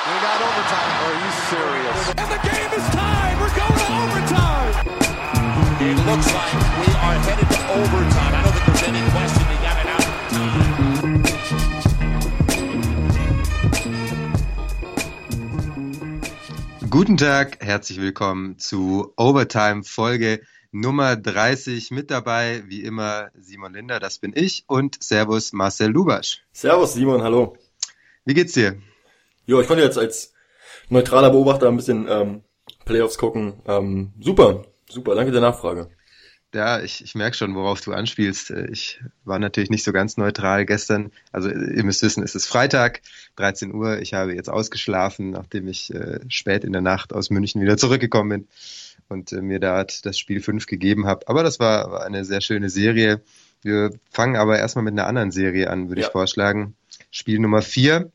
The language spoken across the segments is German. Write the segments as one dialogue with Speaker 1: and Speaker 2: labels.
Speaker 1: We got overtime. Are you serious?
Speaker 2: And the game is tied. We're going to overtime.
Speaker 1: It looks like we are headed to overtime. I don't think there's any question they got it out of time.
Speaker 3: Guten Tag, herzlich willkommen zu Overtime Folge Nummer 30. Mit dabei, wie immer, Simon Linder, das bin ich, und Servus Marcel Lubasch.
Speaker 4: Servus Simon, hallo.
Speaker 3: Wie geht's dir?
Speaker 4: Jo, ich konnte jetzt als neutraler Beobachter ein bisschen ähm, Playoffs gucken. Ähm, super, super, danke der Nachfrage.
Speaker 3: Ja, ich, ich merke schon, worauf du anspielst. Ich war natürlich nicht so ganz neutral gestern. Also ihr müsst wissen, es ist Freitag, 13 Uhr. Ich habe jetzt ausgeschlafen, nachdem ich äh, spät in der Nacht aus München wieder zurückgekommen bin und äh, mir da das Spiel 5 gegeben habe. Aber das war, war eine sehr schöne Serie. Wir fangen aber erstmal mit einer anderen Serie an, würde
Speaker 4: Ja.
Speaker 3: ich vorschlagen. Spiel Nummer 4,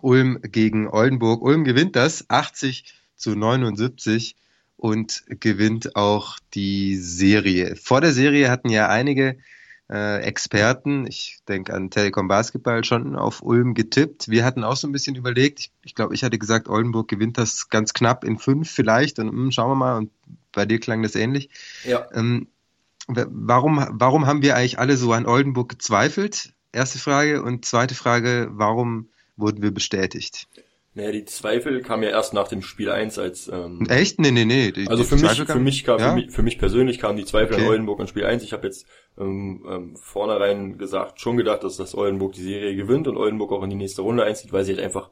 Speaker 3: Ulm gegen Oldenburg. Ulm gewinnt das 80 zu 79 und gewinnt auch die Serie. Vor der Serie hatten ja einige äh, Experten, ich denke an Telekom Basketball, schon auf Ulm getippt. Wir hatten auch so ein bisschen überlegt. Ich, ich glaube, ich hatte gesagt, Oldenburg gewinnt das ganz knapp in fünf vielleicht und hm, schauen wir mal. Und bei dir klang das ähnlich.
Speaker 4: Ja,
Speaker 3: Ähm, wa- warum, warum haben wir eigentlich alle so an Oldenburg gezweifelt? Erste Frage. Und zweite Frage, warum wurden wir bestätigt?
Speaker 4: naja, die Zweifel kamen ja erst nach dem Spiel 1 als ähm,
Speaker 3: Echt? Nee, nee, nee. Die,
Speaker 4: also für mich, für mich kam,
Speaker 3: ja?
Speaker 4: für, mich, für mich persönlich kamen die Zweifel
Speaker 3: Okay.
Speaker 4: an Oldenburg an Spiel 1. Ich habe jetzt ähm, ähm, vornherein gesagt, schon gedacht, dass das Oldenburg die Serie gewinnt und Oldenburg auch in die nächste Runde einzieht, weil sie halt einfach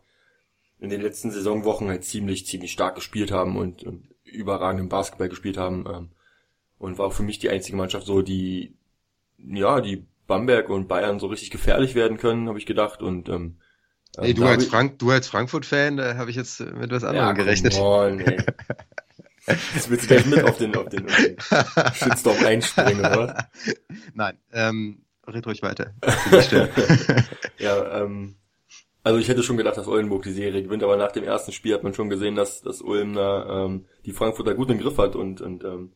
Speaker 4: in den letzten Saisonwochen halt ziemlich, ziemlich stark gespielt haben und, und überragenden Basketball gespielt haben. Ähm, und war auch für mich die einzige Mannschaft so, die, ja, die Bamberg und Bayern so richtig gefährlich werden können, habe ich gedacht. Und ähm,
Speaker 3: Ey,
Speaker 4: ähm,
Speaker 3: du als, Frank, du als Frankfurt-Fan, da habe ich jetzt mit was
Speaker 4: ja,
Speaker 3: anderem gerechnet.
Speaker 4: come on, ey. Jetzt willst du gleich mit auf den, auf den, auf den Shitstorm einspringen, oder?
Speaker 3: Nein, ähm, red ruhig weiter.
Speaker 4: Ja, ähm, also ich hätte schon gedacht, dass Oldenburg die Serie gewinnt, aber nach dem ersten Spiel hat man schon gesehen, dass, dass Ulm da, ähm, die Frankfurter gut im Griff hat und, und ähm,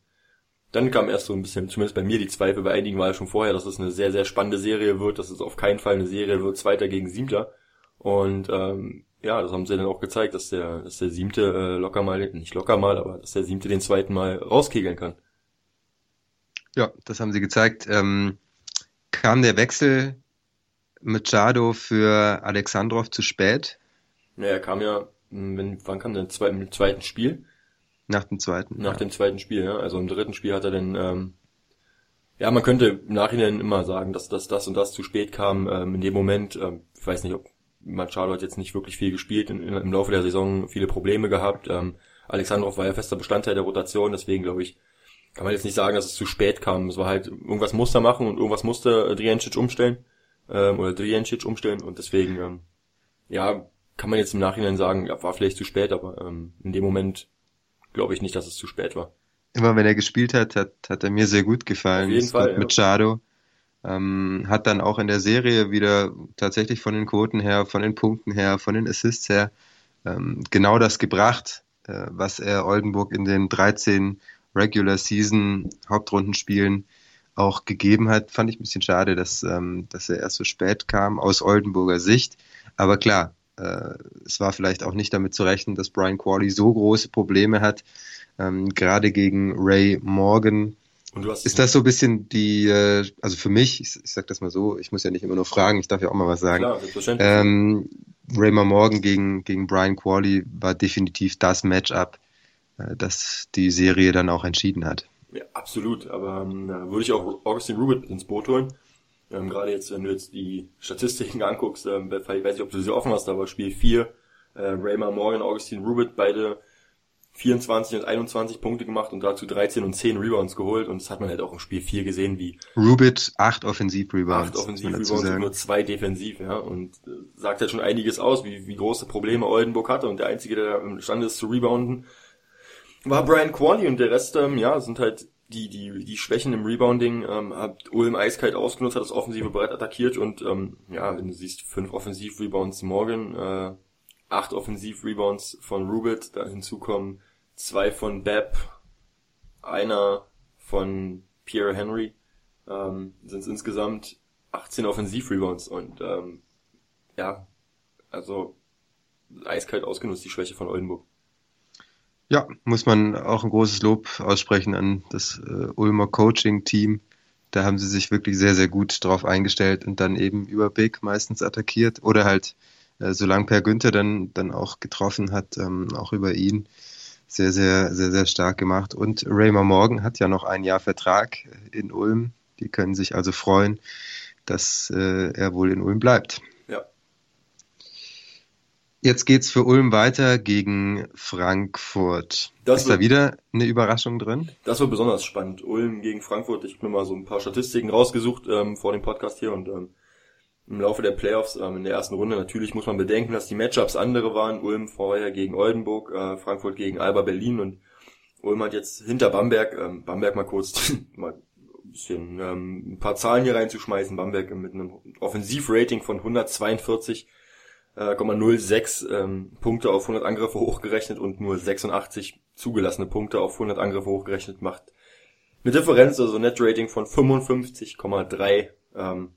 Speaker 4: dann kam erst so ein bisschen, zumindest bei mir, die Zweifel, bei einigen war ja schon vorher, dass es eine sehr, sehr spannende Serie wird, dass es auf keinen Fall eine Serie wird, Zweiter gegen Siebter. Und ähm, ja, das haben sie dann auch gezeigt, dass der, dass der Siebte äh, locker mal, nicht locker mal, aber dass der Siebte den zweiten Mal rauskegeln kann.
Speaker 3: ja, das haben sie gezeigt. Ähm, kam der Wechsel mit Chado für Alexandrov zu spät
Speaker 4: Ja, er kam ja, mh, wenn, wann kam der im zweiten, im zweiten Spiel?
Speaker 3: nach dem zweiten?
Speaker 4: Nach
Speaker 3: ja.
Speaker 4: dem zweiten Spiel, ja. Also im dritten Spiel hat er dann, ähm, ja, man könnte im Nachhinein immer sagen, dass, dass das und das zu spät kam. Ähm, in dem Moment, ähm, ich weiß nicht, ob Machado hat jetzt nicht wirklich viel gespielt, in, in, im Laufe der Saison viele Probleme gehabt. Ähm, Alexandrov war ja fester Bestandteil der Rotation, deswegen glaube ich, kann man jetzt nicht sagen, dass es zu spät kam. Es war halt, irgendwas musste er machen und irgendwas musste äh, umstellen, ähm, oder Drijancic umstellen und deswegen, ähm, ja, kann man jetzt im Nachhinein sagen, ja, war vielleicht zu spät, aber ähm, in dem Moment glaube ich nicht, dass es zu spät war.
Speaker 3: Immer wenn er gespielt hat, hat, hat er mir sehr gut gefallen.
Speaker 4: Auf jeden
Speaker 3: Ist
Speaker 4: Fall, ja.
Speaker 3: Mit Chado. Ähm, hat dann auch in der Serie wieder tatsächlich von den Quoten her, von den Punkten her, von den Assists her ähm, genau das gebracht, äh, was er Oldenburg in den 13 Regular Season Hauptrundenspielen auch gegeben hat. Fand ich ein bisschen schade, dass, ähm, dass er erst so spät kam aus Oldenburger Sicht. Aber klar, äh, es war vielleicht auch nicht damit zu rechnen, dass Brian Qualley so große Probleme hat, ähm, gerade gegen Ray Morgan.
Speaker 4: Und du hast
Speaker 3: Ist das so ein bisschen die, äh, also für mich, ich, ich sag das mal so, ich muss ja nicht immer nur fragen, ich darf ja auch mal was sagen.
Speaker 4: klar.
Speaker 3: Ähm, Raymond Morgan gegen, gegen Brian Qualley war definitiv das Matchup, äh, das die Serie dann auch entschieden hat.
Speaker 4: ja, absolut, aber ähm, da würde ich auch Augustin Rubit mit ins Boot holen. Ähm, Gerade jetzt, wenn du jetzt die Statistiken anguckst, ähm, ich weiß nicht, ob du sie offen hast, aber Spiel 4, äh, Raymar Morgan, Augustin Rubit, beide 24 und 21 Punkte gemacht und dazu 13 und 10 Rebounds geholt. Und das hat man halt auch im Spiel 4 gesehen, wie
Speaker 3: Rubit, acht Offensivrebounds.
Speaker 4: acht
Speaker 3: muss man dazu
Speaker 4: Offensiv-Rebounds und nur zwei defensiv, ja, und äh, sagt halt schon einiges aus, wie, wie große Probleme Oldenburg hatte. Und der Einzige, der imstande ist zu rebounden, war Brian Qualley. Und der Rest, ähm, ja, sind halt die, die, die Schwächen im Rebounding, ähm, hat Ulm eiskalt ausgenutzt, hat das offensive Brett attackiert. Und, ähm, ja, wenn du siehst, fünf Offensiv-Rebounds morgen, äh, acht Offensiv-Rebounds von Rubit, da hinzukommen zwei von Bepp, einer von Pierre Henry, ähm, sind es insgesamt 18 Offensiv-Rebounds und ähm, ja, also eiskalt ausgenutzt, die Schwäche von Oldenburg.
Speaker 3: Ja, muss man auch ein großes Lob aussprechen an das äh, Ulmer Coaching-Team. Da haben sie sich wirklich sehr, sehr gut drauf eingestellt und dann eben über Big meistens attackiert oder halt, äh, solange Per Günther dann, dann auch getroffen hat, ähm, auch über ihn sehr, sehr, sehr, sehr stark gemacht. Und Raymer Morgan hat ja noch ein Jahr Vertrag in Ulm. Die können sich also freuen, dass äh, er wohl in Ulm bleibt. Jetzt geht's für Ulm weiter gegen Frankfurt. Das ist wird, da wieder eine Überraschung drin?
Speaker 4: Das wird besonders spannend. Ulm gegen Frankfurt. Ich habe mir mal so ein paar Statistiken rausgesucht ähm, vor dem Podcast hier und ähm, im Laufe der Playoffs ähm, in der ersten Runde natürlich muss man bedenken, dass die Matchups andere waren. Ulm vorher gegen Oldenburg, äh, Frankfurt gegen Alba Berlin und Ulm hat jetzt hinter Bamberg, ähm, Bamberg mal kurz mal ein bisschen ähm, ein paar Zahlen hier reinzuschmeißen. Bamberg mit einem Offensivrating von 142 0,06 ähm, Punkte auf 100 Angriffe hochgerechnet und nur 86 zugelassene Punkte auf 100 Angriffe hochgerechnet macht eine Differenz, also Net-Rating von 55,3. Ähm,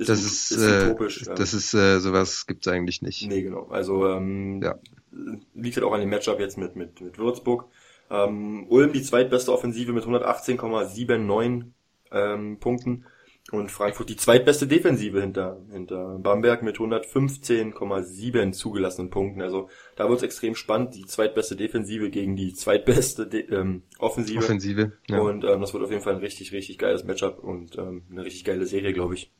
Speaker 3: ist das ist, ist äh, utopisch. Das ist äh, sowas gibt's eigentlich nicht.
Speaker 4: Nee, genau. Also ähm, ja. liegt halt auch an dem Matchup jetzt mit mit mit Würzburg. Ähm, Ulm die zweitbeste Offensive mit 118,79 ähm, Punkten und Frankfurt die zweitbeste Defensive hinter, hinter Bamberg mit 115,7 zugelassenen Punkten. Also da wird es extrem spannend. Die zweitbeste Defensive gegen die zweitbeste De ähm, Offensive.
Speaker 3: Offensive.
Speaker 4: Ja. Und ähm, das wird auf jeden Fall ein richtig, richtig geiles Matchup und ähm, eine richtig geile Serie, glaube ich.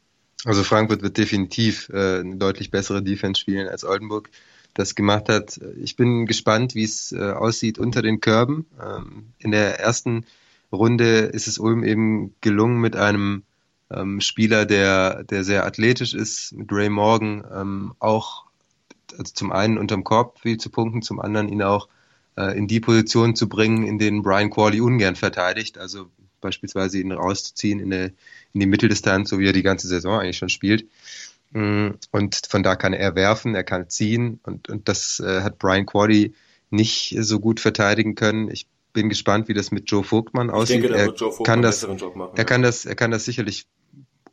Speaker 3: Also Frankfurt wird definitiv äh, eine deutlich bessere Defense spielen als Oldenburg das gemacht hat. Ich bin gespannt, wie es äh, aussieht unter den Körben. Ähm, in der ersten Runde ist es Ulm eben gelungen, mit einem ähm, Spieler, der, der sehr athletisch ist, mit Ray Morgan, ähm, auch also zum einen unterm Korb viel zu punkten, zum anderen ihn auch äh, in die Position zu bringen, in denen Brian Corley ungern verteidigt, also beispielsweise ihn rauszuziehen in, eine, in die Mitteldistanz, so wie er die ganze Saison eigentlich schon spielt. Mm, und von da kann er werfen, er kann ziehen und, und das äh, hat Brian Corley nicht so gut verteidigen können. Ich bin gespannt, wie das mit Joe Vogtmann aussieht.
Speaker 4: Denke,
Speaker 3: er
Speaker 4: Joe
Speaker 3: kann das, machen, er kann das, er kann das sicherlich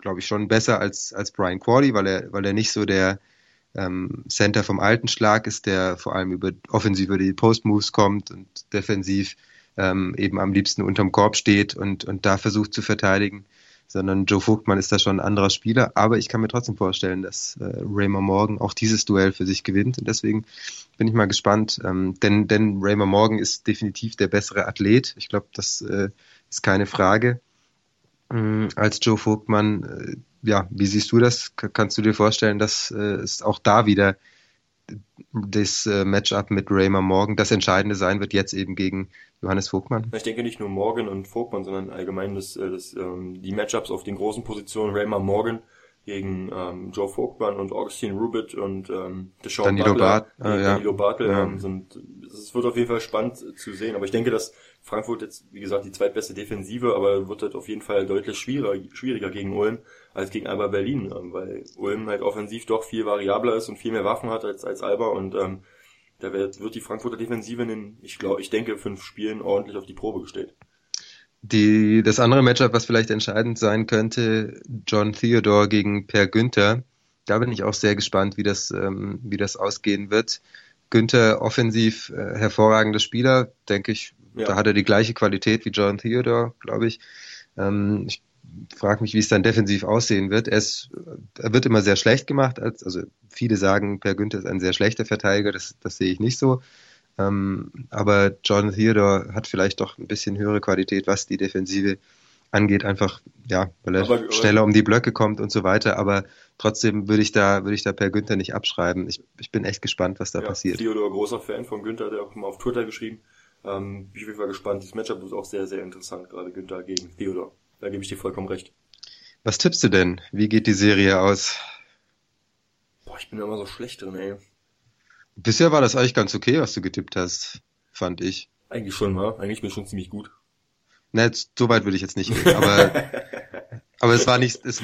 Speaker 3: glaube ich, schon besser als, als Brian Corley, weil er, weil er nicht so der ähm, Center vom alten Schlag ist, der vor allem über offensiv über die Post-Moves kommt und defensiv ähm, eben am liebsten unterm Korb steht und, und da versucht zu verteidigen, sondern Joe Vogtmann ist da schon ein anderer Spieler, aber ich kann mir trotzdem vorstellen, dass äh, Raymer Morgan auch dieses Duell für sich gewinnt und deswegen bin ich mal gespannt, ähm, denn, denn Raymer Morgan ist definitiv der bessere Athlet, ich glaube, das äh, ist keine Frage Mm, als Joe Vogtmann. Äh, ja, wie siehst du das? Kannst du dir vorstellen, dass äh, es auch da wieder das äh, Matchup mit Raymer Morgan das Entscheidende sein wird, jetzt eben gegen Johannes Vogtmann?
Speaker 4: Ich denke nicht nur Morgan und Vogtmann, sondern allgemein das, das, ähm, die Matchups auf den großen Positionen Raymer Morgan gegen ähm, Joe Vogtmann und Augustin Rubit und ähm,
Speaker 3: Deshaun Danilo Butler, Bart,
Speaker 4: ah, ja. Danilo Bartel ja. ähm, sind. Es wird auf jeden Fall spannend zu sehen, aber ich denke, dass Frankfurt jetzt, wie gesagt, die zweitbeste Defensive, aber wird halt auf jeden Fall deutlich schwieriger, schwieriger gegen Ulm als gegen Alba Berlin, ähm, weil Ulm halt offensiv doch viel variabler ist und viel mehr Waffen hat als, als Alba und ähm, da wird, wird die Frankfurter Defensive in ich glaube, ich denke, fünf Spielen ordentlich auf die Probe gestellt.
Speaker 3: Die, das andere Matchup, was vielleicht entscheidend sein könnte, John Theodore gegen Per Günther, da bin ich auch sehr gespannt, wie das, ähm, wie das ausgehen wird. Günther offensiv äh, hervorragender Spieler, denke ich, ja. Da hat er die gleiche Qualität wie John Theodore, glaube ich. Ähm, ich frage mich, wie es dann defensiv aussehen wird. Er, ist, er wird immer sehr schlecht gemacht. Als, also viele sagen, Per Günther ist ein sehr schlechter Verteidiger. Das, das sehe ich nicht so. Ähm, aber John Theodore hat vielleicht doch ein bisschen höhere Qualität, was die Defensive angeht, einfach, ja, weil er aber, schneller um die Blöcke kommt und so weiter, aber trotzdem würde ich da, würde ich da per Günther nicht abschreiben. Ich, ich bin echt gespannt, was da ja, passiert.
Speaker 4: Theodor, großer Fan von Günther, der auch mal auf Twitter geschrieben, ähm, bin ich auf jeden Fall gespannt. Dieses Matchup ist auch sehr, sehr interessant, gerade Günther gegen Theodor. Da gebe ich dir vollkommen recht.
Speaker 3: Was tippst du denn? Wie geht die Serie aus?
Speaker 4: Boah, ich bin immer so schlecht drin, ey.
Speaker 3: Bisher war das eigentlich ganz okay, was du getippt hast, fand ich.
Speaker 4: Eigentlich schon, wa? Eigentlich bin ich schon ziemlich gut.
Speaker 3: Ne, so weit würde ich jetzt nicht gehen, aber Aber es war nicht, es,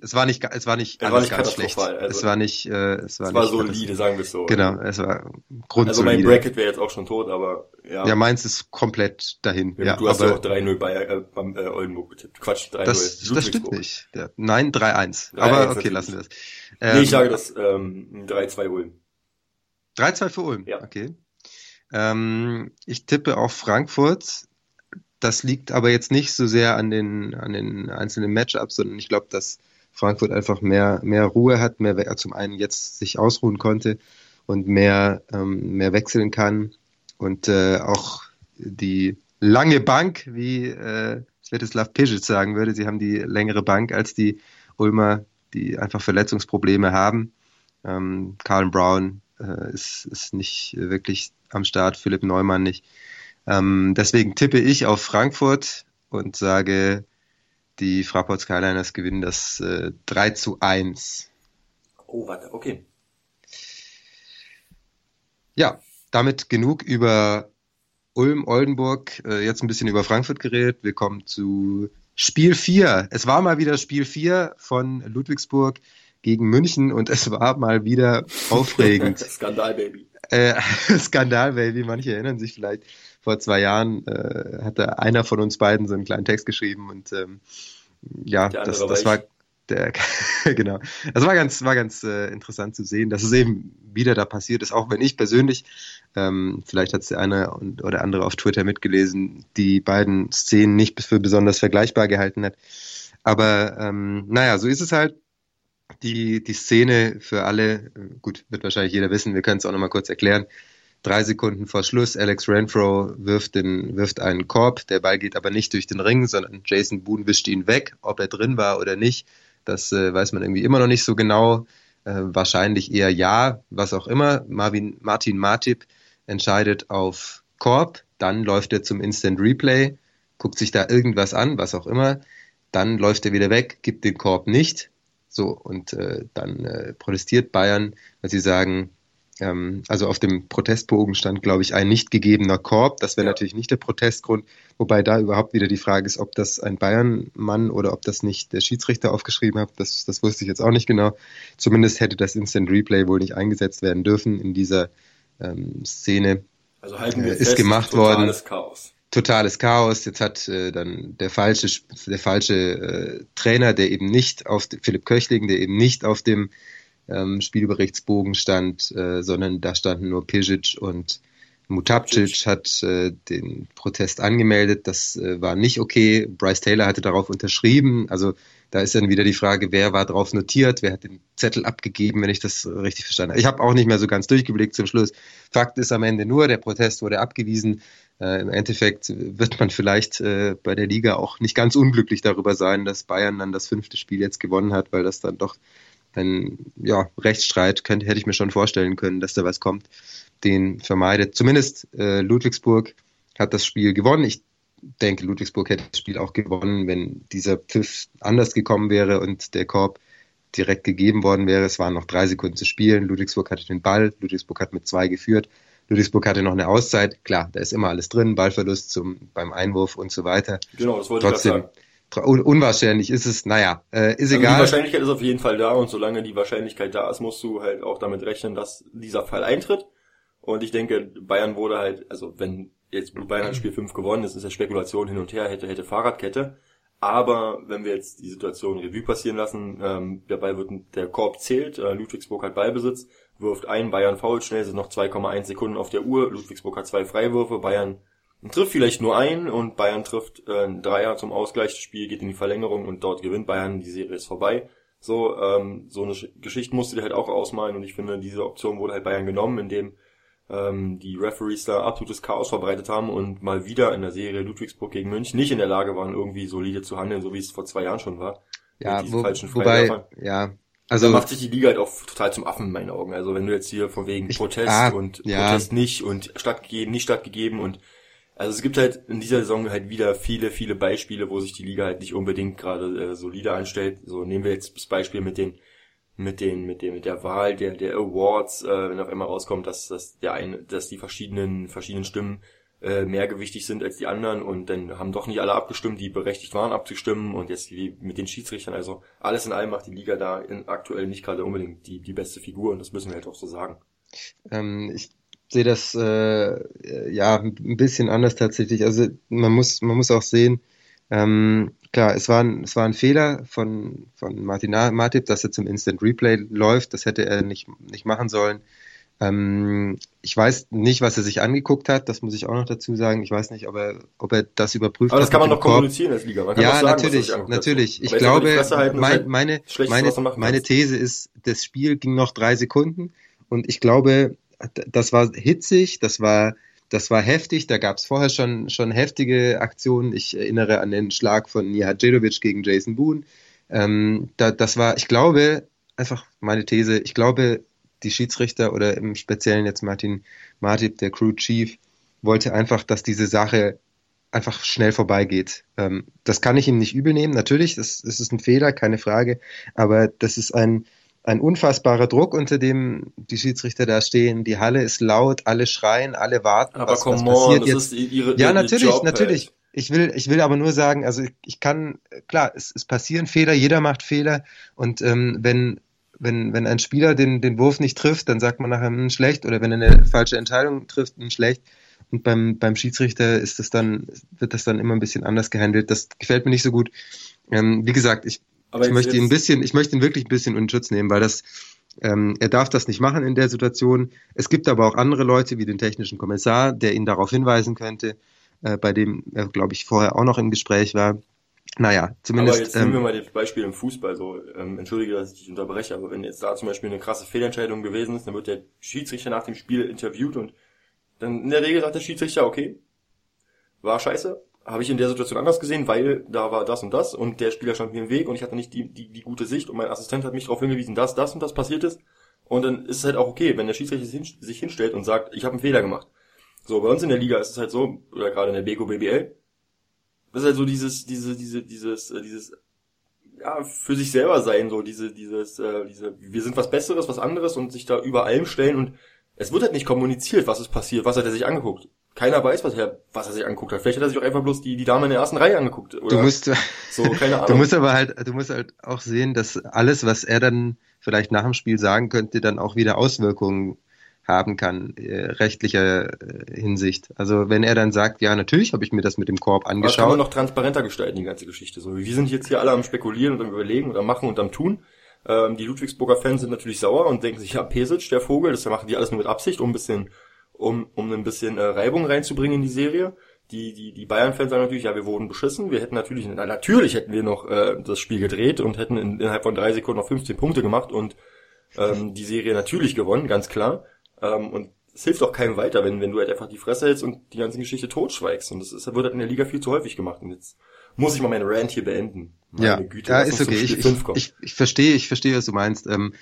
Speaker 3: es war nicht, es war nicht,
Speaker 4: es war nicht ganz schlecht. Also
Speaker 3: es war nicht, äh, es war,
Speaker 4: es war solide, sagen wir es so.
Speaker 3: Genau, es war grundsolide. Also
Speaker 4: mein Bracket wäre jetzt auch schon tot, aber ja.
Speaker 3: Ja, meins ist komplett dahin. Ja,
Speaker 4: ja du hast ja auch 3-0 bei äh, beim äh, Oldenburg getippt. Quatsch, 3-0.
Speaker 3: Das, das stimmt nicht. Ja, nein, 3-1. Aber okay, lassen wir es.
Speaker 4: Ähm, nee, ich ähm, sage das ähm, 3-2 Ulm.
Speaker 3: 3-2 für Ulm,
Speaker 4: Ja.
Speaker 3: okay. Ähm, ich tippe auf Frankfurt. Das liegt aber jetzt nicht so sehr an den, an den einzelnen Matchups, sondern ich glaube, dass Frankfurt einfach mehr, mehr Ruhe hat, mehr zum einen jetzt sich ausruhen konnte und mehr, ähm, mehr wechseln kann und äh, auch die lange Bank, wie äh, Svetislav Pesic sagen würde, sie haben die längere Bank als die Ulmer, die einfach Verletzungsprobleme haben. Ähm, Carl Brown äh, ist, ist nicht wirklich am Start, Philipp Neumann nicht. Ähm, deswegen tippe ich auf Frankfurt und sage, die Fraport Skyliners gewinnen das äh, 3 zu 1.
Speaker 4: Oh, warte, okay.
Speaker 3: Ja, damit genug über Ulm, Oldenburg, äh, jetzt ein bisschen über Frankfurt geredet. Wir kommen zu Spiel 4. Es war mal wieder Spiel 4 von Ludwigsburg gegen München und es war mal wieder aufregend.
Speaker 4: Skandal, Baby.
Speaker 3: Äh, Skandal, Baby. Manche erinnern sich vielleicht, vor zwei Jahren äh, hatte einer von uns beiden so einen kleinen Text geschrieben und ähm, ja, das, das
Speaker 4: war
Speaker 3: der, genau. Das war ganz, war ganz äh, interessant zu sehen, dass es eben wieder da passiert ist, auch wenn ich persönlich, ähm, vielleicht hat es der eine oder andere auf Twitter mitgelesen, die beiden Szenen nicht für besonders vergleichbar gehalten hat. Aber ähm, naja, so ist es halt die, die Szene für alle, äh, gut, wird wahrscheinlich jeder wissen, wir können es auch nochmal kurz erklären. Drei Sekunden vor Schluss, Alex Renfro wirft, den, wirft einen Korb, der Ball geht aber nicht durch den Ring, sondern Jason Boone wischt ihn weg, ob er drin war oder nicht. Das äh, weiß man irgendwie immer noch nicht so genau. Äh, wahrscheinlich eher ja, was auch immer. Marvin, Martin Martip entscheidet auf Korb, dann läuft er zum Instant Replay, guckt sich da irgendwas an, was auch immer. Dann läuft er wieder weg, gibt den Korb nicht. So, und äh, dann äh, protestiert Bayern, weil sie sagen, ähm, also auf dem Protestbogen stand, glaube ich, ein nicht gegebener Korb. Das wäre
Speaker 4: Ja.
Speaker 3: natürlich nicht der Protestgrund, wobei da überhaupt wieder die Frage ist, ob das ein Bayern-Mann oder ob das nicht der Schiedsrichter aufgeschrieben hat. Das, das wusste ich jetzt auch nicht genau. Zumindest hätte das Instant Replay wohl nicht eingesetzt werden dürfen in dieser ähm, Szene.
Speaker 4: Also halten wir
Speaker 3: Äh, ist
Speaker 4: fest,
Speaker 3: gemacht
Speaker 4: totales
Speaker 3: worden.
Speaker 4: Chaos.
Speaker 3: totales Chaos. Jetzt hat äh, dann der falsche, der falsche äh, Trainer, der eben nicht auf Philipp Köchling, der eben nicht auf dem ähm, Spielberichtsbogen stand, äh, sondern da standen nur Pisic und Mutapcic hat äh, den Protest angemeldet. Das äh, war nicht okay. Bryce Taylor hatte darauf unterschrieben. Also da ist dann wieder die Frage, wer war drauf notiert, wer hat den Zettel abgegeben, wenn ich das richtig verstanden habe. Ich habe auch nicht mehr so ganz durchgeblickt zum Schluss. Fakt ist am Ende nur, der Protest wurde abgewiesen. Äh, Im Endeffekt wird man vielleicht äh, bei der Liga auch nicht ganz unglücklich darüber sein, dass Bayern dann das fünfte Spiel jetzt gewonnen hat, weil das dann doch ein ja, Rechtsstreit könnte, hätte ich mir schon vorstellen können, dass da was kommt, den vermeidet. Zumindest äh, Ludwigsburg hat das Spiel gewonnen. Ich denke, Ludwigsburg hätte das Spiel auch gewonnen, wenn dieser Pfiff anders gekommen wäre und der Korb direkt gegeben worden wäre. Es waren noch drei Sekunden zu spielen. Ludwigsburg hatte den Ball. Ludwigsburg hat mit zwei geführt. Ludwigsburg hatte noch eine Auszeit. Klar, da ist immer alles drin. Ballverlust zum, beim Einwurf und so weiter.
Speaker 4: Genau, das wollte ich
Speaker 3: Trotzdem,
Speaker 4: gerade sagen.
Speaker 3: Un unwahrscheinlich ist es, naja, äh, ist
Speaker 4: Also die
Speaker 3: egal.
Speaker 4: Wahrscheinlichkeit ist auf jeden Fall da und solange die Wahrscheinlichkeit da ist, musst du halt auch damit rechnen, dass dieser Fall eintritt. Und ich denke, Bayern wurde halt, also wenn jetzt Bayern hat Spiel 5 gewonnen, ist, ist ja Spekulation hin und her, hätte, hätte Fahrradkette. Aber wenn wir jetzt die Situation Revue passieren lassen, ähm, der Ball wird, der Korb zählt, äh, Ludwigsburg hat Ballbesitz, wirft ein, Bayern fault schnell, sind noch 2,1 Sekunden auf der Uhr, Ludwigsburg hat zwei Freiwürfe, Bayern trifft vielleicht nur ein und Bayern trifft äh, ein Dreier zum Ausgleich, das Spiel geht in die Verlängerung und dort gewinnt Bayern, die Serie ist vorbei. So, ähm, so eine Sch- Geschichte musst du dir halt auch ausmalen und ich finde, diese Option wurde halt Bayern genommen, indem ähm, die Referees da absolutes Chaos verbreitet haben und mal wieder in der Serie Ludwigsburg gegen München nicht in der Lage waren, irgendwie solide zu handeln, so wie es vor zwei Jahren schon war.
Speaker 3: Ja, wo,
Speaker 4: falschen
Speaker 3: wobei, ja,
Speaker 4: Also
Speaker 3: also
Speaker 4: macht sich die Liga halt auch total zum Affen in meinen Augen. Also wenn du jetzt hier von wegen
Speaker 3: Ich-
Speaker 4: Protest
Speaker 3: ah,
Speaker 4: und
Speaker 3: ja.
Speaker 4: Protest nicht und stattgegeben, nicht stattgegeben und also es gibt halt in dieser Saison halt wieder viele, viele Beispiele, wo sich die Liga halt nicht unbedingt gerade äh, solide anstellt. So nehmen wir jetzt das Beispiel mit den mit den mit dem mit der Wahl der der Awards, äh, wenn auf einmal rauskommt, dass dass der eine, dass die verschiedenen verschiedenen Stimmen äh, mehr gewichtig sind als die anderen und dann haben doch nicht alle abgestimmt, die berechtigt waren abzustimmen und jetzt wie mit den Schiedsrichtern. Also alles in allem macht die Liga da in, aktuell nicht gerade unbedingt die die beste Figur und das müssen wir halt auch so sagen.
Speaker 3: Ähm, ich sehe das äh, ja ein bisschen anders tatsächlich. Also man muss man muss auch sehen, ähm, klar, es war ein, es war ein Fehler von von Martin Matip, dass er zum Instant Replay läuft. Das hätte er nicht nicht machen sollen. Ähm, ich weiß nicht, was er sich angeguckt hat, das muss ich auch noch dazu sagen. Ich weiß nicht, ob er, ob er das überprüft
Speaker 4: Aber
Speaker 3: hat.
Speaker 4: das kann man doch kommunizieren als Liga. Man kann
Speaker 3: Ja,
Speaker 4: sagen,
Speaker 3: natürlich, natürlich. Ich.
Speaker 4: Aber
Speaker 3: glaube,
Speaker 4: halten,
Speaker 3: mein, meine, meine, meine. These ist, das Spiel ging noch drei Sekunden und ich glaube, das war hitzig, das war, das war heftig. Da gab es vorher schon, schon heftige Aktionen. Ich erinnere an den Schlag von Nihajedovic gegen Jason Boone. Ähm, da, das war, ich glaube, einfach meine These, ich glaube, die Schiedsrichter oder im Speziellen jetzt Martin Martip, der Crew Chief, wollte einfach, dass diese Sache einfach schnell vorbeigeht. Ähm, das kann ich ihm nicht übel nehmen. Natürlich, das, das ist ein Fehler, keine Frage. Aber das ist ein, ein unfassbarer Druck, unter dem die Schiedsrichter da stehen. Die Halle ist laut, alle schreien, alle warten,
Speaker 4: Aber
Speaker 3: was, was
Speaker 4: come on,
Speaker 3: passiert
Speaker 4: das
Speaker 3: jetzt.
Speaker 4: ist ihre,
Speaker 3: Ja, natürlich,
Speaker 4: Job,
Speaker 3: natürlich.
Speaker 4: Halt.
Speaker 3: Ich will, ich will aber nur sagen, also ich, ich kann, klar, es, es passieren Fehler, jeder macht Fehler und ähm, wenn, wenn, wenn ein Spieler den, den Wurf nicht trifft, dann sagt man nachher hm, schlecht oder wenn er eine falsche Entscheidung trifft, hm, schlecht. Und beim, beim Schiedsrichter ist das dann, wird das dann immer ein bisschen anders gehandelt. Das gefällt mir nicht so gut. Ähm, wie gesagt, ich,
Speaker 4: Aber
Speaker 3: ich möchte ihn ein bisschen, ich möchte ihn wirklich ein bisschen in Schutz nehmen, weil das, ähm, er darf das nicht machen in der Situation. Es gibt aber auch andere Leute wie den technischen Kommissar, der ihn darauf hinweisen könnte, äh, bei dem er, glaube ich, vorher auch noch im Gespräch war. Naja,
Speaker 4: Aber
Speaker 3: zumindest.
Speaker 4: jetzt nehmen wir
Speaker 3: ähm,
Speaker 4: mal das Beispiel im Fußball so. Ähm, entschuldige, dass ich dich unterbreche, aber wenn jetzt da zum Beispiel eine krasse Fehlentscheidung gewesen ist, dann wird der Schiedsrichter nach dem Spiel interviewt und dann in der Regel sagt der Schiedsrichter, okay, war scheiße, habe ich in der Situation anders gesehen, weil da war das und das und der Spieler stand mir im Weg und ich hatte nicht die, die, die gute Sicht und mein Assistent hat mich darauf hingewiesen, dass das und das passiert ist. Und dann ist es halt auch okay, wenn der Schiedsrichter sich hin- sich hinstellt und sagt, ich habe einen Fehler gemacht. So, bei uns in der Liga ist es halt so, oder gerade in der Beko BBL, ist halt so dieses, diese, diese, dieses, äh, dieses, ja, für sich selber sein, so diese, dieses, äh, diese, wir sind was Besseres, was anderes und sich da über allem stellen und es wird halt nicht kommuniziert, was ist passiert, was hat er sich angeguckt. Keiner weiß, was er, was er sich angeguckt hat. Vielleicht hat er sich auch einfach bloß die, die Dame in der ersten Reihe angeguckt. Oder
Speaker 3: du musst,
Speaker 4: so, keine Ahnung.
Speaker 3: du musst aber halt, du musst halt auch sehen, dass alles, was er dann vielleicht nach dem Spiel sagen könnte, dann auch wieder Auswirkungen haben kann, äh, rechtlicher äh, Hinsicht. Also wenn er dann sagt, ja, natürlich habe ich mir das mit dem Korb
Speaker 4: Aber das kann
Speaker 3: angeschaut.
Speaker 4: man noch transparenter gestalten, die ganze Geschichte. So, wir sind jetzt hier alle am Spekulieren und am Überlegen und am Machen und am Tun. Ähm, die Ludwigsburger Fans sind natürlich sauer und denken sich, ja, Pesic, der Vogel, das machen die alles nur mit Absicht, um ein bisschen, um, um ein bisschen äh, Reibung reinzubringen in die Serie. Die, die, die Bayern-Fans sagen natürlich, ja, wir wurden beschissen. Wir hätten natürlich, na, natürlich hätten wir noch äh, das Spiel gedreht und hätten in, innerhalb von drei Sekunden noch 15 Punkte gemacht und ähm, die Serie natürlich gewonnen, ganz klar. Ähm, und es hilft auch keinem weiter, wenn, wenn du halt einfach die Fresse hältst und die ganze Geschichte totschweigst. Und das ist, wird halt in der Liga viel zu häufig gemacht. Und jetzt muss ich mal meinen Rant hier beenden. Meine
Speaker 3: ja,
Speaker 4: Güte,
Speaker 3: ja ist okay. Ich, ich, ich, ich verstehe, ich verstehe, was du meinst. Ähm,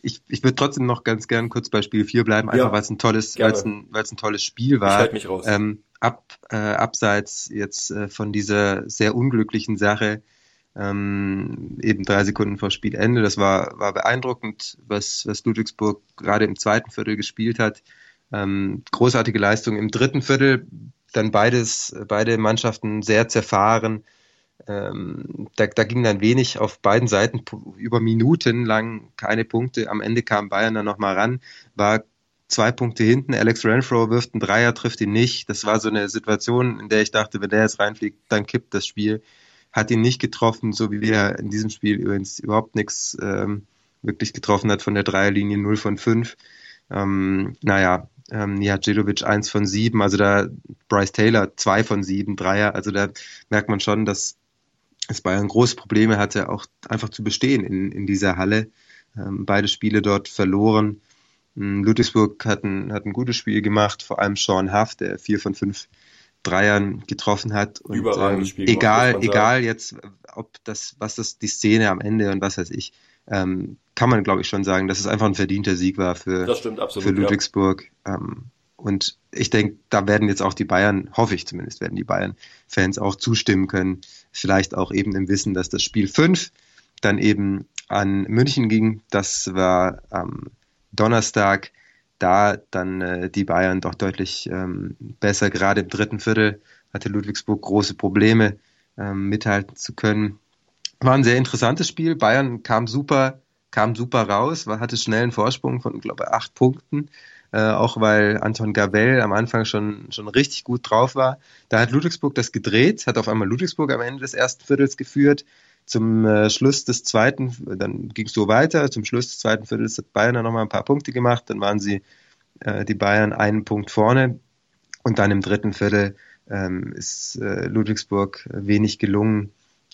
Speaker 3: ich, ich würde trotzdem noch ganz gern kurz bei Spiel 4 bleiben, einfach
Speaker 4: Ja,
Speaker 3: weil es ein tolles, weil es ein, weil es ein tolles Spiel
Speaker 4: Ich
Speaker 3: war.
Speaker 4: halte mich raus.
Speaker 3: Ähm, ab, äh, abseits jetzt äh, von dieser sehr unglücklichen Sache, ähm, eben drei Sekunden vor Spielende, das war, war beeindruckend, was, was Ludwigsburg gerade im zweiten Viertel gespielt hat. Ähm, großartige Leistung im dritten Viertel, dann beides, beide Mannschaften sehr zerfahren. Ähm, da, da ging dann wenig auf beiden Seiten über Minuten lang keine Punkte. Am Ende kam Bayern dann nochmal ran, war zwei Punkte hinten. Alex Renfro wirft einen Dreier, trifft ihn nicht. Das war so eine Situation, in der ich dachte, wenn der jetzt reinfliegt, dann kippt das Spiel. Hat ihn nicht getroffen, so wie er in diesem Spiel übrigens überhaupt nichts ähm, wirklich getroffen hat von der Dreierlinie 0 von 5. Ähm, naja, ähm, Nihajedovic 1 von 7, also da Bryce Taylor 2 von 7, Dreier, also da merkt man schon, dass es Bayern große Probleme hatte, auch einfach zu bestehen in, in dieser Halle. Ähm, beide Spiele dort verloren. Ähm, Ludwigsburg hat ein, hat ein gutes Spiel gemacht, vor allem Sean Huff, der 4 von 5 Dreiern getroffen hat. Und
Speaker 4: Überragendes
Speaker 3: ähm,
Speaker 4: Spiel gemacht,
Speaker 3: egal,
Speaker 4: sagen.
Speaker 3: egal jetzt, ob das, was das die Szene am Ende und was weiß ich, ähm, kann man glaube ich schon sagen, dass es einfach ein verdienter Sieg war für,
Speaker 4: stimmt absolut.
Speaker 3: für Ludwigsburg. Ähm, und ich denke, da werden jetzt auch die Bayern, hoffe ich zumindest, werden die Bayern-Fans auch zustimmen können. Vielleicht auch eben im Wissen, dass das Spiel 5 dann eben an München ging. Das war am Donnerstag. Da dann äh, die Bayern doch deutlich ähm, besser. Gerade im dritten Viertel hatte Ludwigsburg große Probleme, ähm, mithalten zu können. War ein sehr interessantes Spiel. Bayern kam super, kam super raus, war, hatte schnell einen Vorsprung von, glaube ich, acht Punkten. Äh, auch weil Anton Gabel am Anfang schon, schon richtig gut drauf war. Da hat Ludwigsburg das gedreht, hat auf einmal Ludwigsburg am Ende des ersten Viertels geführt. Zum äh, Schluss des zweiten, dann ging es so weiter. Zum Schluss des zweiten Viertels hat Bayern dann nochmal ein paar Punkte gemacht. Dann waren sie äh, die Bayern einen Punkt vorne und dann im dritten Viertel ähm, ist äh, Ludwigsburg wenig gelungen,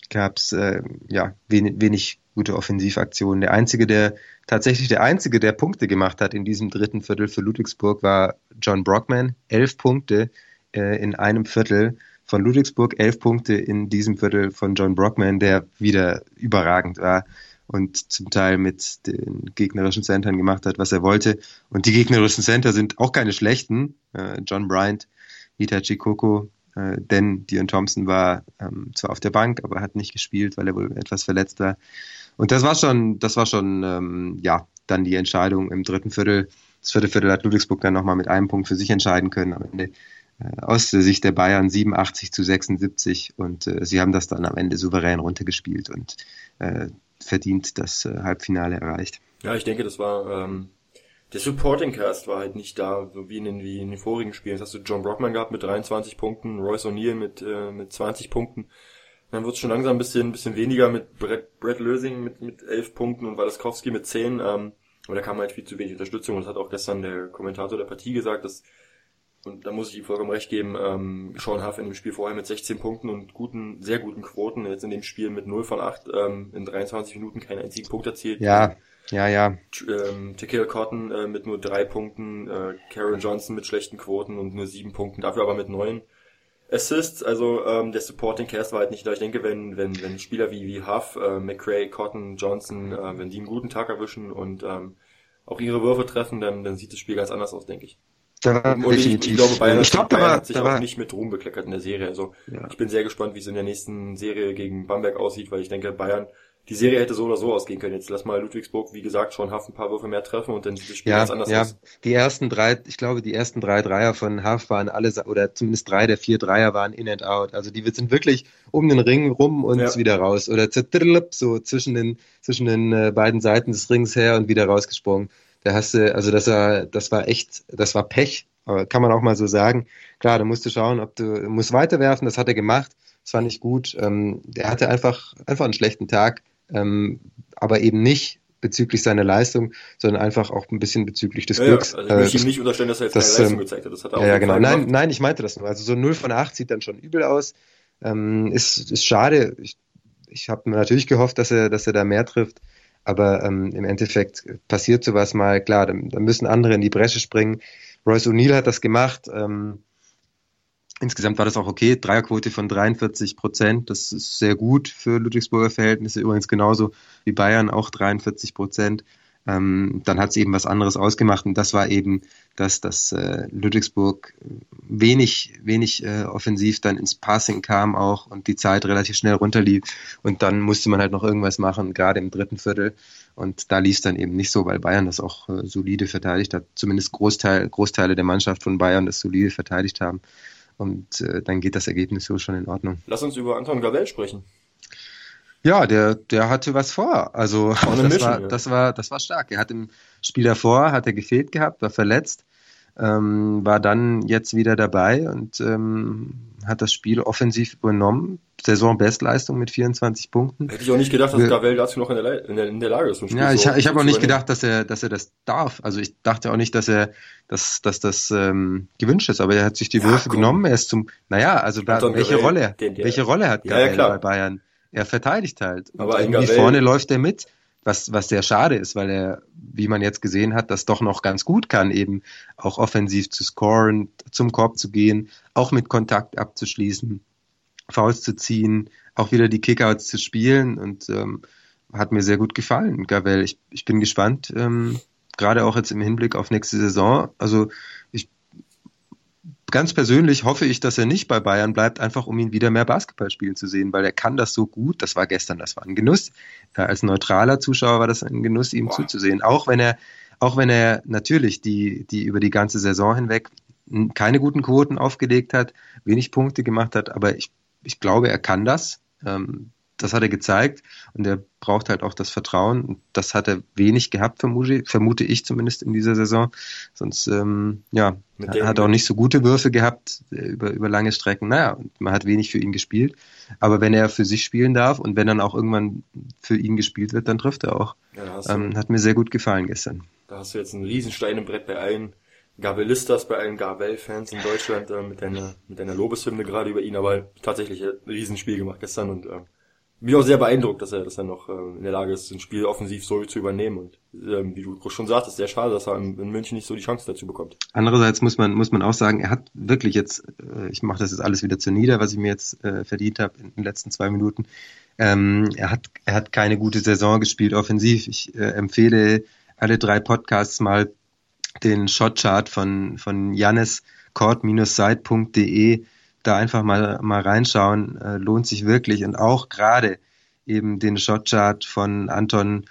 Speaker 3: gab es äh, ja wenig, wenig gute Offensivaktionen. Der einzige, der tatsächlich der einzige, der Punkte gemacht hat in diesem dritten Viertel für Ludwigsburg, war John Brockman. Elf Punkte äh, in einem Viertel von Ludwigsburg, elf Punkte in diesem Viertel von John Brockman, der wieder überragend war und zum Teil mit den gegnerischen Centern gemacht hat, was er wollte. Und die gegnerischen Center sind auch keine schlechten. Äh, John Bryant, Itachi Koko, äh, denn Dion Thompson war ähm, zwar auf der Bank, aber hat nicht gespielt, weil er wohl etwas verletzt war. Und das war schon, das war schon, ähm, ja, dann die Entscheidung im dritten Viertel. Das vierte Viertel hat Ludwigsburg dann nochmal mit einem Punkt für sich entscheiden können. Am Ende äh, aus der Sicht der Bayern 87 zu 76 und äh, sie haben das dann am Ende souverän runtergespielt und äh, verdient das äh, Halbfinale erreicht.
Speaker 4: Ja, ich denke, das war ähm, der Supporting Cast war halt nicht da, so wie in den, wie in den vorigen Spielen. Jetzt hast du John Brockman gehabt mit 23 Punkten, Royce O'Neill mit, äh, mit 20 Punkten. Dann wird es schon langsam ein bisschen, ein bisschen weniger mit Brett, Brett Lösing mit, mit 11 Punkten und Walaskowski mit 10. Ähm, aber da kam halt viel zu wenig Unterstützung und das hat auch gestern der Kommentator der Partie gesagt, dass und da muss ich ihm vollkommen recht geben, ähm, Sean Huff in dem Spiel vorher mit 16 Punkten und guten, sehr guten Quoten, jetzt in dem Spiel mit 0 von 8 ähm, in 23 Minuten keinen einzigen Punkt erzielt.
Speaker 3: Ja, ja, ja.
Speaker 4: Ähm, Tequila Cotton äh, mit nur drei Punkten, äh, Karen Johnson mit schlechten Quoten und nur sieben Punkten, dafür aber mit neun Assists. Also ähm, der Supporting Cast war halt nicht da. Ich denke, wenn wenn wenn Spieler wie wie Huff, äh, McRae, Cotton, Johnson, äh, wenn die einen guten Tag erwischen und ähm, auch ihre Würfe treffen, dann dann sieht das Spiel ganz anders aus, denke ich. Und ich, ich, glaube, Bayern, ich glaub, Bayern war, hat sich auch war... nicht mit Ruhm bekleckert in der Serie. Also ja. ich bin sehr gespannt, wie es in der nächsten Serie gegen Bamberg aussieht, weil ich denke, Bayern die Serie hätte so oder so ausgehen können. Jetzt lass mal Ludwigsburg, wie gesagt, schon Haft ein paar Würfe mehr treffen und dann sieht das Spiel
Speaker 3: ja,
Speaker 4: ganz anders
Speaker 3: ja.
Speaker 4: aus.
Speaker 3: Die ersten drei, ich glaube, die ersten drei Dreier von Haft waren alle, oder zumindest drei der vier Dreier waren in and out. Also die sind wirklich um den Ring rum und ja. wieder raus. Oder so zwischen den, zwischen den äh, beiden Seiten des Rings her und wieder rausgesprungen. Da hast du, also das war, das war echt, das war Pech, kann man auch mal so sagen. Klar, da musst du schauen, ob du, musst weiterwerfen, das hat er gemacht. Das war nicht gut. Ähm, der hatte einfach, einfach einen schlechten Tag ähm, aber eben nicht bezüglich seiner Leistung, sondern einfach auch ein bisschen bezüglich des ja, Glücks.
Speaker 4: Ja, also ich möchte äh, ihm nicht unterstellen, dass er jetzt das, keine Leistung ähm, gezeigt hat. Das hat er
Speaker 3: auch ja, genau. Nein, nein, ich meinte das nur. Also so 0 von 8 sieht dann schon übel aus. Ähm, ist, ist schade. Ich, ich habe natürlich gehofft, dass er, dass er da mehr trifft. Aber ähm, im Endeffekt passiert sowas mal. Klar, da, da müssen andere in die Bresche springen. Royce O'Neill hat das gemacht. Ähm, Insgesamt war das auch okay. Dreierquote von 43 Prozent. Das ist sehr gut für Ludwigsburger Verhältnisse. Übrigens genauso wie Bayern auch 43 Prozent. Ähm, dann hat es eben was anderes ausgemacht und das war eben, dass das äh, Ludwigsburg wenig, wenig äh, offensiv dann ins Passing kam auch und die Zeit relativ schnell runterlief und dann musste man halt noch irgendwas machen, gerade im dritten Viertel und da lief es dann eben nicht so, weil Bayern das auch äh, solide verteidigt hat, zumindest Großteil, Großteile der Mannschaft von Bayern das solide verteidigt haben und äh, dann geht das Ergebnis so schon in Ordnung.
Speaker 4: Lass uns über Anton Gavell sprechen.
Speaker 3: Ja, der, der hatte was vor. Also das, Mission, war, ja. das war, das war stark. Er hat im Spiel davor hat er gefehlt gehabt, war verletzt ähm, war dann jetzt wieder dabei und ähm, hat das Spiel offensiv übernommen. Saisonbestleistung mit 24 Punkten.
Speaker 4: Hätte ich auch nicht gedacht, dass Gavel dazu noch in der, in der, in der Lage ist.
Speaker 3: ja, ich, so ich habe auch nicht gedacht, dass er, dass er das darf. Also ich dachte auch nicht, dass er, dass, dass das ähm, gewünscht ist. Aber er hat sich die Würfe komm. genommen. Er ist zum, naja, also da, welche Gavel, Rolle, den, welche Rolle hat ja, Gavel ja, bei Bayern? Er verteidigt halt.
Speaker 4: Aber irgendwie
Speaker 3: vorne läuft er mit was, was sehr schade ist, weil er, wie man jetzt gesehen hat, das doch noch ganz gut kann, eben auch offensiv zu scoren, zum Korb zu gehen, auch mit Kontakt abzuschließen, Fouls zu ziehen, auch wieder die Kickouts zu spielen und ähm, hat mir sehr gut gefallen, Gavel. Ich, ich bin gespannt, ähm, gerade auch jetzt im Hinblick auf nächste Saison. Also ich ganz persönlich hoffe ich, dass er nicht bei Bayern bleibt, einfach um ihn wieder mehr Basketball spielen zu sehen, weil er kann das so gut. Das war gestern, das war ein Genuss. als neutraler Zuschauer war das ein Genuss, ihm Boah. zuzusehen. Auch wenn er, auch wenn er natürlich die, die über die ganze Saison hinweg keine guten Quoten aufgelegt hat, wenig Punkte gemacht hat, aber ich, ich glaube, er kann das. Ähm, das hat er gezeigt und er braucht halt auch das Vertrauen. Das hat er wenig gehabt, vermute, vermute ich zumindest in dieser Saison. Sonst, ähm, ja, er hat auch nicht so gute Würfe gehabt äh, über, über lange Strecken. Naja, man hat wenig für ihn gespielt. Aber wenn er für sich spielen darf und wenn dann auch irgendwann für ihn gespielt wird, dann trifft er auch. Ja, ähm, hat mir sehr gut gefallen gestern.
Speaker 4: Da hast du jetzt einen Riesenstein im Brett bei allen Gavelistas bei allen Gavel-Fans in Deutschland äh, mit deiner mit deiner Lobeshymne gerade über ihn, aber tatsächlich ein Riesenspiel gemacht gestern und äh, bin auch sehr beeindruckt, dass er, dass er noch äh, in der Lage ist, ein Spiel offensiv so zu übernehmen. Und ähm, wie du schon sagtest, sehr schade, dass er in, in München nicht so die Chance dazu bekommt.
Speaker 3: Andererseits muss man muss man auch sagen, er hat wirklich jetzt, äh, ich mache das jetzt alles wieder zu nieder, was ich mir jetzt äh, verdient habe in den letzten zwei Minuten. Ähm, er hat er hat keine gute Saison gespielt offensiv. Ich äh, empfehle alle drei Podcasts mal den Shotchart von von Jannis court-site.de da einfach mal, mal reinschauen, äh, lohnt sich wirklich. Und auch gerade eben den Shotchart von Anton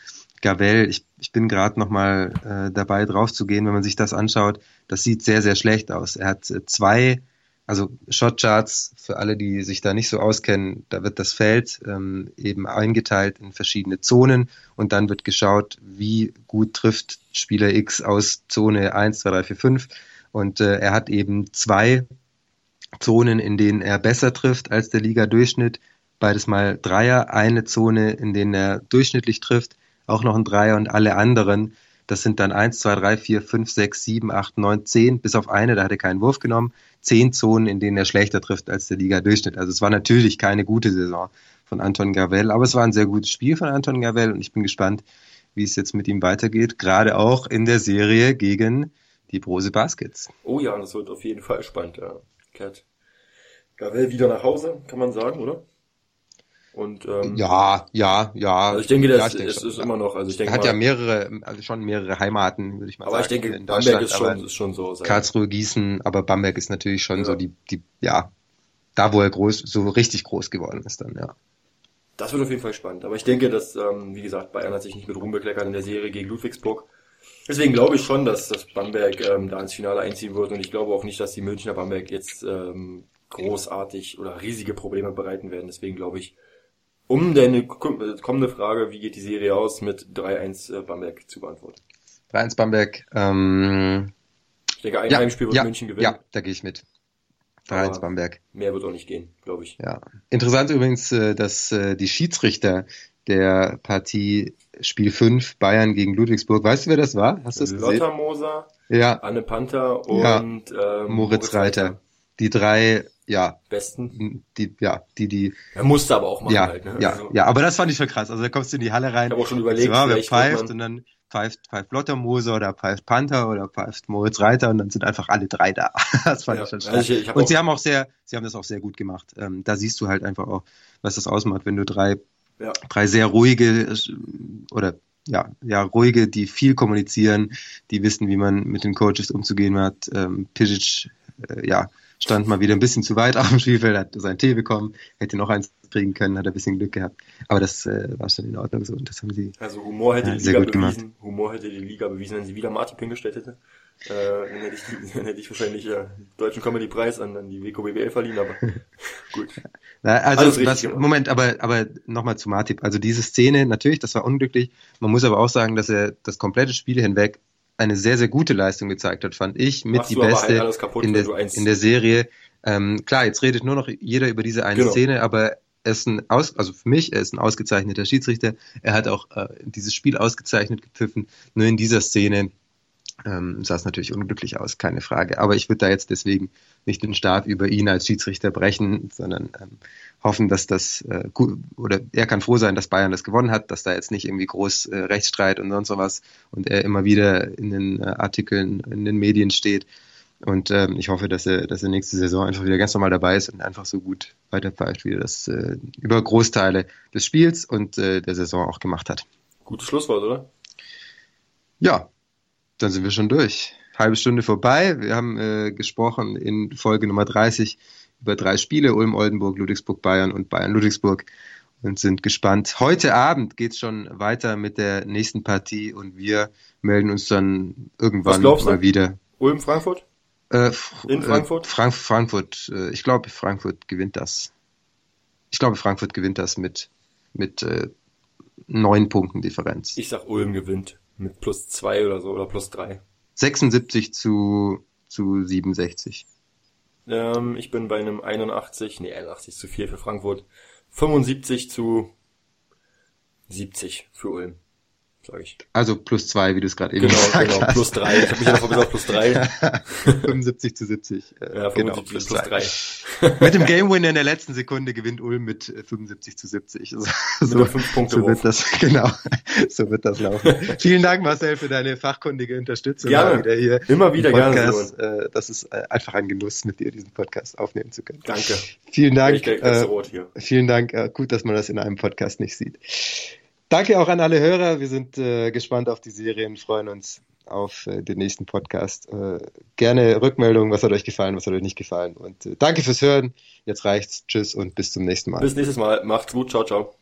Speaker 3: Gavel. Ich, ich bin gerade noch mal äh, dabei drauf zu gehen, wenn man sich das anschaut. Das sieht sehr, sehr schlecht aus. Er hat äh, zwei, also Shotcharts für alle, die sich da nicht so auskennen, da wird das Feld ähm, eben eingeteilt in verschiedene Zonen und dann wird geschaut, wie gut trifft Spieler X aus Zone 1, 2, 3, 4, 5. Und äh, er hat eben zwei Zonen, in denen er besser trifft als der Liga-Durchschnitt. Beides mal Dreier, eine Zone, in denen er durchschnittlich trifft, auch noch ein Dreier und alle anderen, das sind dann eins, zwei, drei, vier, fünf, sechs, sieben, acht, neun, zehn, bis auf eine, da hat er keinen Wurf genommen, zehn Zonen, in denen er schlechter trifft als der Liga-Durchschnitt. Also es war natürlich keine gute Saison von Anton Gavel, aber es war ein sehr gutes Spiel von Anton Gavel und ich bin gespannt, wie es jetzt mit ihm weitergeht, gerade auch in der Serie gegen die Brose Baskets.
Speaker 4: Oh ja, das wird auf jeden Fall spannend, ja. Cat. Gavel wieder nach Hause, kann man sagen, oder?
Speaker 3: Und ähm, ja, ja, ja.
Speaker 4: Also ich denke, das ja, ich denke ist, ist immer noch. Also ich denke,
Speaker 3: er hat mal, ja mehrere, also schon mehrere Heimaten, würde ich mal
Speaker 4: aber
Speaker 3: sagen.
Speaker 4: Aber ich denke, Bamberg ist schon, ist schon so.
Speaker 3: Karlsruhe, Gießen, aber Bamberg ist natürlich schon ja. so die, die, ja, da wo er groß, so richtig groß geworden ist dann, ja.
Speaker 4: Das wird auf jeden Fall spannend. Aber ich denke, dass, ähm, wie gesagt, Bayern hat sich nicht mit Ruhm bekleckert in der Serie gegen Ludwigsburg. Deswegen glaube ich schon, dass, dass Bamberg ähm, da ins Finale einziehen wird und ich glaube auch nicht, dass die Münchner Bamberg jetzt ähm, großartig oder riesige Probleme bereiten werden. Deswegen glaube ich, um deine kommende Frage, wie geht die Serie aus, mit 3-1 äh, Bamberg zu beantworten.
Speaker 3: 3-1 Bamberg. Ähm,
Speaker 4: ich denke, ein ja, Heimspiel wird
Speaker 3: ja,
Speaker 4: München gewinnen.
Speaker 3: Ja, da gehe ich mit. 3-1 Bamberg.
Speaker 4: Mehr wird auch nicht gehen, glaube ich.
Speaker 3: Ja. Interessant übrigens, äh, dass äh, die Schiedsrichter der Partie Spiel 5 Bayern gegen Ludwigsburg. Weißt du, wer das war? Hast du das gesehen?
Speaker 4: Lothar Moser,
Speaker 3: ja.
Speaker 4: Anne Panther und
Speaker 3: ja.
Speaker 4: ähm,
Speaker 3: Moritz, Moritz Reiter. Reiter. Die drei, ja.
Speaker 4: Besten.
Speaker 3: Die, ja, die, die.
Speaker 4: Er musste aber auch machen
Speaker 3: ja,
Speaker 4: halt, ne?
Speaker 3: Ja,
Speaker 4: also.
Speaker 3: ja, aber das fand ich schon krass. Also da kommst du in die Halle rein.
Speaker 4: Ich habe auch schon überlegt,
Speaker 3: so, wer pfeift und dann pfeift, pfeift Lottermoser oder pfeift Panther oder pfeift Moritz Reiter und dann sind einfach alle drei da. das fand ja, ich schon stark. Also ich, ich und sie haben auch sehr, sie haben das auch sehr gut gemacht. Ähm, da siehst du halt einfach auch, was das ausmacht, wenn du drei
Speaker 4: ja.
Speaker 3: drei sehr ruhige oder ja, ja, ruhige, die viel kommunizieren, die wissen, wie man mit den Coaches umzugehen hat. Ähm, Pisic, äh, ja, stand mal wieder ein bisschen zu weit auf dem Spielfeld, hat seinen Tee bekommen, hätte noch eins kriegen können, hat ein bisschen Glück gehabt. Aber das äh, war schon in Ordnung so und das haben sie
Speaker 4: Also Humor hätte
Speaker 3: ja,
Speaker 4: die Liga bewiesen.
Speaker 3: gemacht.
Speaker 4: Humor hätte die Liga bewiesen, wenn sie wieder Martin hingestellt hätte. Äh, dann, hätte ich, dann hätte ich wahrscheinlich äh, deutschen Comedy-Preis an, an die WKBBL verliehen, aber gut.
Speaker 3: Na, also was, Moment, aber aber nochmal zu Martip. Also diese Szene, natürlich, das war unglücklich. Man muss aber auch sagen, dass er das komplette Spiel hinweg eine sehr, sehr gute Leistung gezeigt hat, fand ich, mit
Speaker 4: Machst
Speaker 3: die beste
Speaker 4: halt kaputt,
Speaker 3: in, der, in der Serie. Ähm, klar, jetzt redet nur noch jeder über diese eine
Speaker 4: Genau.
Speaker 3: Szene, aber er ist ein aus, also für mich, er ist ein ausgezeichneter Schiedsrichter. Er hat auch äh, dieses Spiel ausgezeichnet gepfiffen. Nur in dieser Szene ähm, sah es natürlich unglücklich aus, keine Frage. Aber ich würde da jetzt deswegen nicht den Stab über ihn als Schiedsrichter brechen, sondern ähm, hoffen, dass das äh, gut oder er kann froh sein, dass Bayern das gewonnen hat, dass da jetzt nicht irgendwie groß äh, Rechtsstreit und sonst was und er immer wieder in den äh, Artikeln in den Medien steht. Und ähm, ich hoffe, dass er, dass er nächste Saison einfach wieder ganz normal dabei ist und einfach so gut weiterpfeift, wie er das äh, über Großteile des Spiels und äh, der Saison auch gemacht hat.
Speaker 4: Gutes Schlusswort, oder?
Speaker 3: Ja, dann sind wir schon durch. Halbe Stunde vorbei. Wir haben äh, gesprochen in Folge Nummer 30 über drei Spiele, Ulm, Oldenburg, Ludwigsburg, Bayern und Bayern, Ludwigsburg und sind gespannt. Heute Abend geht's schon weiter mit der nächsten Partie und wir melden uns dann irgendwann mal wieder.
Speaker 4: Ulm, Frankfurt?
Speaker 3: Äh,
Speaker 4: In Frankfurt?
Speaker 3: Äh, Frank Frankfurt. Äh, ich glaube, Frankfurt gewinnt das. Ich glaube, Frankfurt gewinnt das mit, mit äh, neun Punkten Differenz.
Speaker 4: Ich sag Ulm gewinnt mit plus zwei oder so oder plus drei.
Speaker 3: 76 zu, zu 67.
Speaker 4: Ähm, ich bin bei einem 81, nee 81 zu 4 für Frankfurt, 75 zu 70 für Ulm. Sage ich.
Speaker 3: Also plus zwei, wie du es gerade eben
Speaker 4: Genau,
Speaker 3: gesagt
Speaker 4: genau,
Speaker 3: hast.
Speaker 4: plus drei. Ich habe mich einfach bis auf plus drei.
Speaker 3: 75 zu 70. äh,
Speaker 4: Ja,
Speaker 3: genau,
Speaker 4: 75
Speaker 3: plus
Speaker 4: plus
Speaker 3: drei.
Speaker 4: drei.
Speaker 3: Mit dem Game Winner in der letzten Sekunde gewinnt Ulm mit äh, 75 zu 70. So, so, so wird das, genau, so wird das laufen. Vielen Dank, Marcel, für deine fachkundige Unterstützung.
Speaker 4: Gerne.
Speaker 3: Wieder hier
Speaker 4: Immer wieder
Speaker 3: im
Speaker 4: gerne,
Speaker 3: Podcast. Äh, das ist äh, einfach ein Genuss, mit dir diesen Podcast aufnehmen zu können.
Speaker 4: Danke.
Speaker 3: Vielen
Speaker 4: Ich
Speaker 3: Dank.
Speaker 4: krieg das
Speaker 3: Äh,
Speaker 4: Rot hier.
Speaker 3: vielen Dank. Äh, gut, dass man das in einem Podcast nicht sieht. Danke auch an alle Hörer. Wir sind äh, gespannt auf die Serien, freuen uns auf äh, den nächsten Podcast. Äh, gerne Rückmeldungen, was hat euch gefallen, was hat euch nicht gefallen. Und äh, danke fürs Hören. Jetzt reicht's. Tschüss und bis zum nächsten Mal.
Speaker 4: Bis nächstes Mal. Macht's gut. Ciao, ciao.